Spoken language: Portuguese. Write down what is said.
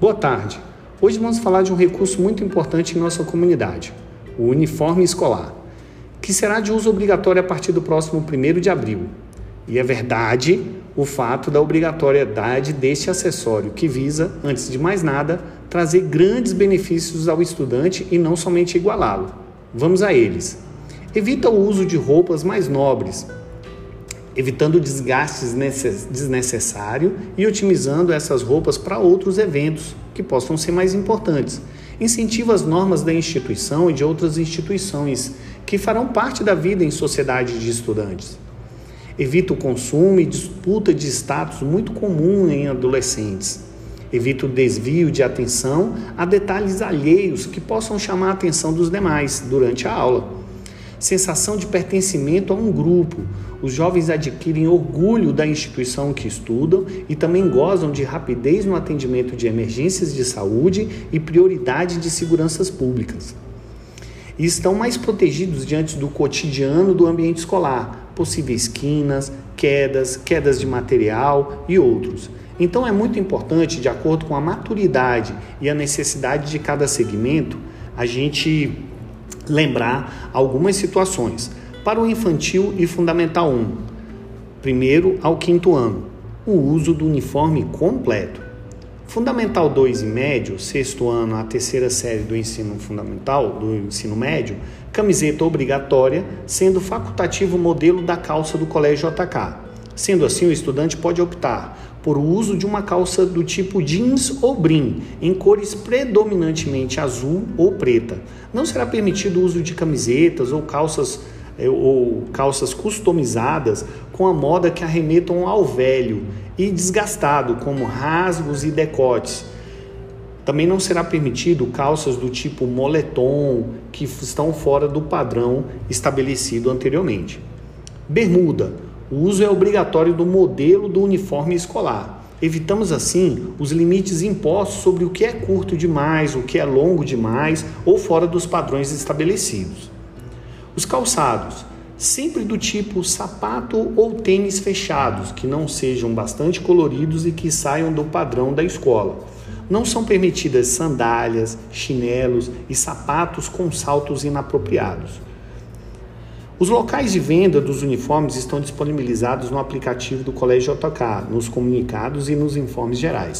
Boa tarde. Hoje vamos falar de um recurso muito importante em nossa comunidade, o uniforme escolar, que será de uso obrigatório a partir do próximo 1 de abril. E é verdade o fato da obrigatoriedade deste acessório, que visa, antes de mais nada, trazer grandes benefícios ao estudante e não somente igualá-lo. Vamos a eles. Evita o uso de roupas mais nobres, evitando desgastes desnecessário e otimizando essas roupas para outros eventos que possam ser mais importantes. Incentiva as normas da instituição e de outras instituições que farão parte da vida em sociedade de estudantes. Evita o consumo e disputa de status muito comum em adolescentes. Evita o desvio de atenção a detalhes alheios que possam chamar a atenção dos demais durante a aula sensação de pertencimento a um grupo. Os jovens adquirem orgulho da instituição que estudam e também gozam de rapidez no atendimento de emergências de saúde e prioridade de seguranças públicas. E estão mais protegidos diante do cotidiano do ambiente escolar, possíveis quinas, quedas, quedas de material e outros. Então é muito importante, de acordo com a maturidade e a necessidade de cada segmento, a gente lembrar algumas situações. Para o infantil e fundamental 1, primeiro ao quinto ano, o uso do uniforme completo. Fundamental 2 e médio, sexto ano a terceira série do ensino fundamental, do ensino médio, camiseta obrigatória, sendo facultativo o modelo da calça do Colégio JK. Sendo assim, o estudante pode optar por uso de uma calça do tipo jeans ou brim, em cores predominantemente azul ou preta. Não será permitido o uso de camisetas ou calças eh, ou calças customizadas com a moda que arremetam ao velho e desgastado, como rasgos e decotes. Também não será permitido calças do tipo moletom, que estão fora do padrão estabelecido anteriormente. Bermuda o uso é obrigatório do modelo do uniforme escolar. Evitamos assim os limites impostos sobre o que é curto demais, o que é longo demais ou fora dos padrões estabelecidos. Os calçados, sempre do tipo sapato ou tênis fechados, que não sejam bastante coloridos e que saiam do padrão da escola. Não são permitidas sandálias, chinelos e sapatos com saltos inapropriados. Os locais de venda dos uniformes estão disponibilizados no aplicativo do Colégio JK, nos comunicados e nos informes gerais.